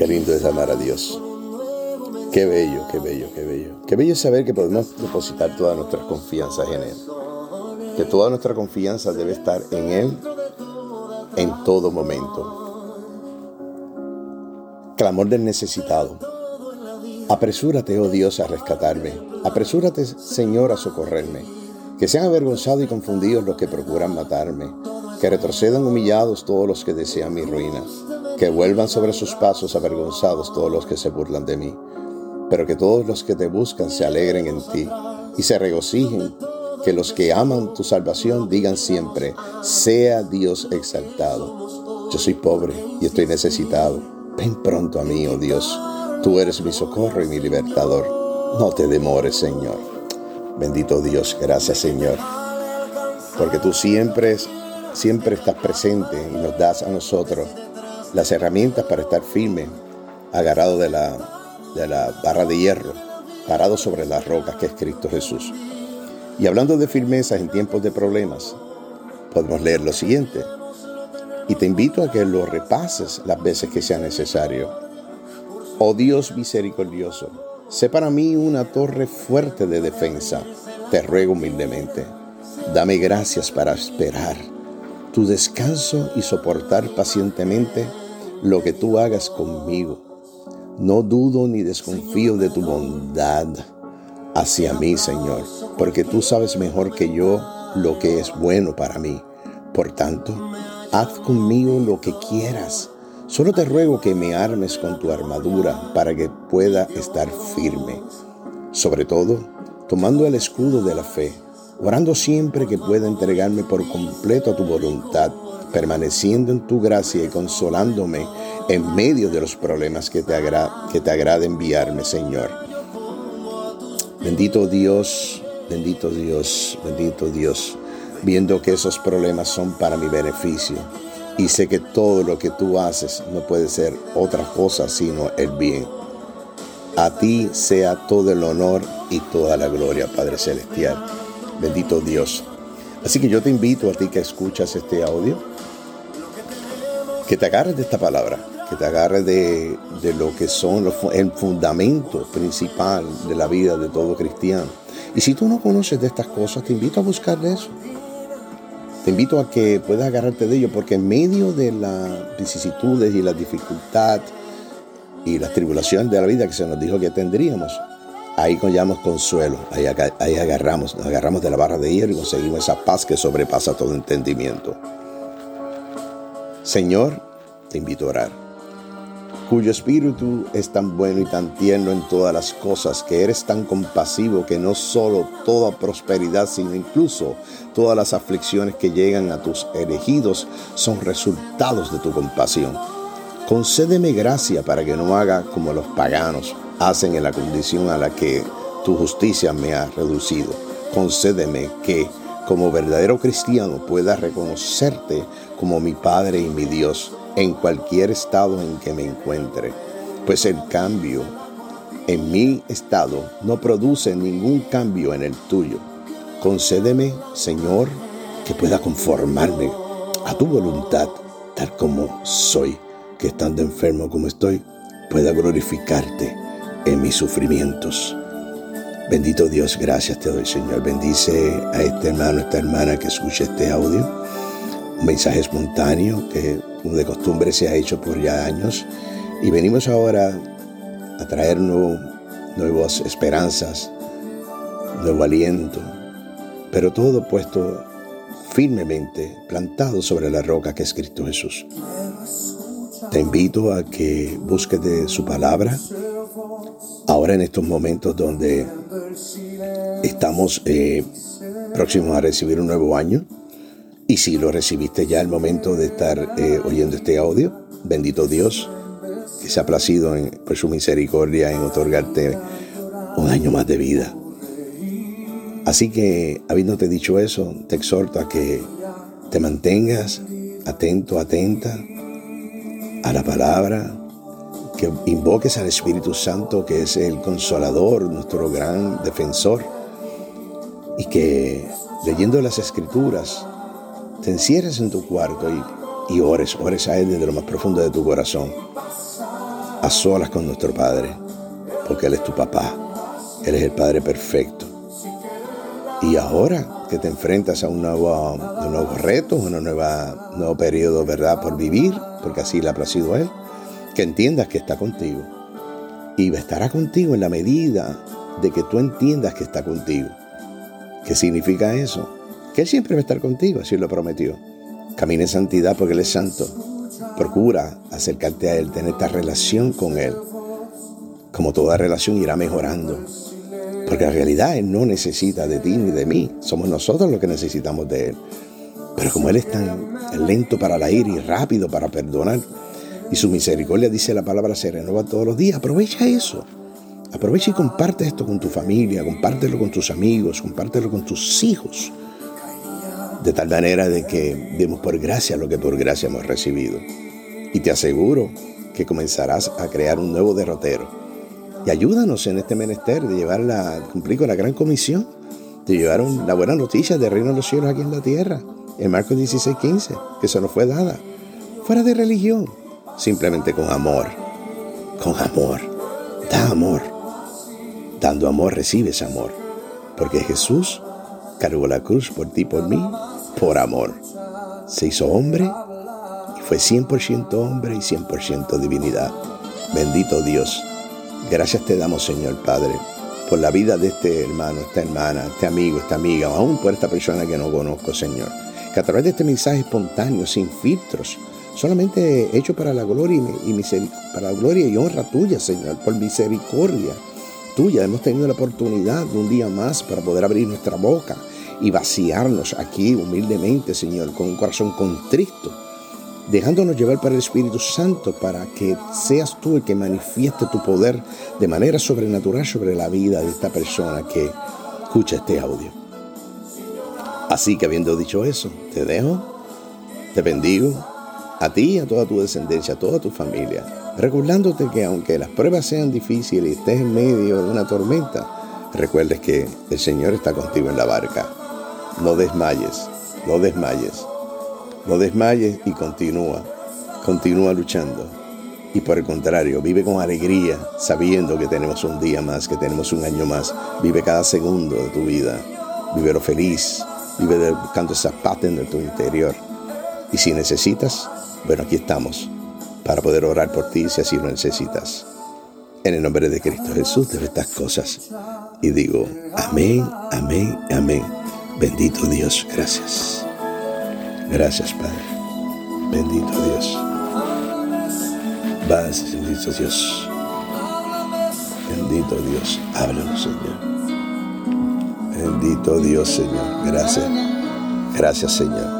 Qué lindo es amar a Dios. Qué bello, qué bello, qué bello. Qué bello es saber que podemos depositar todas nuestras confianzas en Él. Que toda nuestra confianza debe estar en Él en todo momento. Clamor del necesitado. Apresúrate, oh Dios, a rescatarme. Apresúrate, Señor, a socorrerme. Que sean avergonzados y confundidos los que procuran matarme. Que retrocedan humillados todos los que desean mi ruina. Que vuelvan sobre sus pasos avergonzados todos los que se burlan de mí pero que todos los que te buscan se alegren en ti y se regocijen, que los que aman tu salvación digan siempre, sea Dios exaltado. Yo soy pobre y estoy necesitado. Ven pronto a mí, oh Dios. Tú eres mi socorro y mi libertador. No te demores, Señor. Bendito Dios, gracias, Señor. Porque tú siempre, siempre estás presente y nos das a nosotros las herramientas para estar firme, agarrado de la de la barra de hierro, parado sobre las rocas que es Cristo Jesús. Y hablando de firmezas en tiempos de problemas, podemos leer lo siguiente. Y te invito a que lo repases las veces que sea necesario. Oh Dios misericordioso, sé para mí una torre fuerte de defensa. Te ruego humildemente. Dame gracias para esperar tu descanso y soportar pacientemente lo que tú hagas conmigo no dudo ni desconfío de tu bondad hacia mí, Señor, porque tú sabes mejor que yo lo que es bueno para mí. Por tanto, haz conmigo lo que quieras. Solo te ruego que me armes con tu armadura para que pueda estar firme. Sobre todo, tomando el escudo de la fe, orando siempre que pueda entregarme por completo a tu voluntad, permaneciendo en tu gracia y consolándome en medio de los problemas que te, agra que te agrada enviarme, Señor. Bendito Dios, bendito Dios, bendito Dios, viendo que esos problemas son para mi beneficio. Y sé que todo lo que tú haces no puede ser otra cosa sino el bien. A ti sea todo el honor y toda la gloria, Padre Celestial. Bendito Dios. Así que yo te invito a ti que escuchas este audio, que te agarres de esta palabra, que te agarre de, lo que son los, el fundamento principal de la vida de todo cristiano. Y si tú no conoces de estas cosas, te invito a buscar de eso. Te invito a que puedas agarrarte de ello, porque en medio de las vicisitudes y las dificultades y las tribulaciones de la vida que se nos dijo que tendríamos, ahí hallamos consuelo, ahí, agarramos, nos agarramos de la barra de hierro y conseguimos esa paz que sobrepasa todo entendimiento. Señor, te invito a orar cuyo espíritu es tan bueno y tan tierno en todas las cosas, que eres tan compasivo que no solo toda prosperidad, sino incluso todas las aflicciones que llegan a tus elegidos son resultados de tu compasión. Concédeme gracia para que no haga como los paganos hacen en la condición a la que tu justicia me ha reducido. Concédeme que, como verdadero cristiano, pueda reconocerte como mi Padre y mi Dios en cualquier estado en que me encuentre, pues el cambio en mi estado no produce ningún cambio en el tuyo. Concédeme, Señor, que pueda conformarme a tu voluntad tal como soy, que estando enfermo como estoy, pueda glorificarte en mis sufrimientos. Bendito Dios, gracias te doy, Señor. Bendice a este hermano, esta hermana que escuche este audio. Un mensaje espontáneo que como de costumbre se ha hecho por ya años, y venimos ahora a traer nuevas esperanzas, nuevo aliento, pero todo puesto firmemente, plantado sobre la roca que es Cristo Jesús. Te invito a que busques de su palabra, ahora en estos momentos donde estamos eh, próximos a recibir un nuevo año, y si lo recibiste ya el momento de estar eh, oyendo este audio, bendito Dios, que se ha placido en, por su misericordia en otorgarte un año más de vida. Así que, habiéndote dicho eso, te exhorto a que te mantengas atento, atenta a la palabra, que invoques al Espíritu Santo, que es el consolador, nuestro gran defensor, y que leyendo las escrituras, te encierres en tu cuarto y, ores, ores a Él desde lo más profundo de tu corazón. a solas con nuestro Padre, porque Él es tu papá, Él es el Padre perfecto. Y ahora que te enfrentas a un nuevo, un nuevo reto, un nuevo periodo, ¿verdad?, por vivir, porque así le ha placido a Él, que entiendas que está contigo. Y estará contigo en la medida de que tú entiendas que está contigo. ¿Qué significa eso? Que Él siempre va a estar contigo, así lo prometió. Camina en santidad porque Él es santo. Procura acercarte a Él, tener esta relación con Él. Como toda relación irá mejorando. Porque en realidad Él no necesita de ti ni de mí. Somos nosotros los que necesitamos de Él. Pero como Él es tan lento para la ira y rápido para perdonar, y su misericordia, dice la palabra, se renueva todos los días, aprovecha eso. Aprovecha y comparte esto con tu familia, compártelo con tus amigos, compártelo con tus hijos. De tal manera de que demos por gracia lo que por gracia hemos recibido. Y te aseguro que comenzarás a crear un nuevo derrotero. Y ayúdanos en este menester de llevar la, cumplir con la gran comisión, de llevar la buena noticia del reino de los cielos aquí en la tierra, en Marcos 16, 15, que se nos fue dada. Fuera de religión, simplemente con amor. Con amor. Da amor. Dando amor recibes amor, porque Jesús cargó la cruz por ti, por mí, por amor. Se hizo hombre y fue 100% hombre y 100% divinidad. Bendito Dios. Gracias te damos, Señor Padre, por la vida de este hermano, esta hermana, este amigo, esta amiga, aún por esta persona que no conozco, Señor. Que a través de este mensaje espontáneo, sin filtros, solamente hecho para la gloria y, para la gloria y honra tuya, Señor, por misericordia tuya. Hemos tenido la oportunidad de un día más para poder abrir nuestra boca y vaciarnos aquí humildemente, Señor, con un corazón contristo, dejándonos llevar para el Espíritu Santo para que seas tú el que manifieste tu poder de manera sobrenatural sobre la vida de esta persona que escucha este audio. Así que habiendo dicho eso, te dejo, te bendigo, a ti y a toda tu descendencia, a toda tu familia recordándote que aunque las pruebas sean difíciles y estés en medio de una tormenta, recuerdes que el Señor está contigo en la barca. No desmayes, no desmayes, no desmayes y continúa, continúa luchando. Y por el contrario, vive con alegría, sabiendo que tenemos un día más, que tenemos un año más. Vive cada segundo de tu vida. lo feliz. Vive buscando esa paz en tu interior. Y si necesitas, bueno, aquí estamos para poder orar por ti si así lo necesitas. En el nombre de Cristo Jesús de estas cosas. Y digo, amén, amén, amén. Bendito Dios, gracias. Gracias, Padre. Bendito Dios. Vas, bendito Dios. Bendito Dios. Háblanos, Señor. Bendito Dios, Señor. Gracias. Gracias, Señor.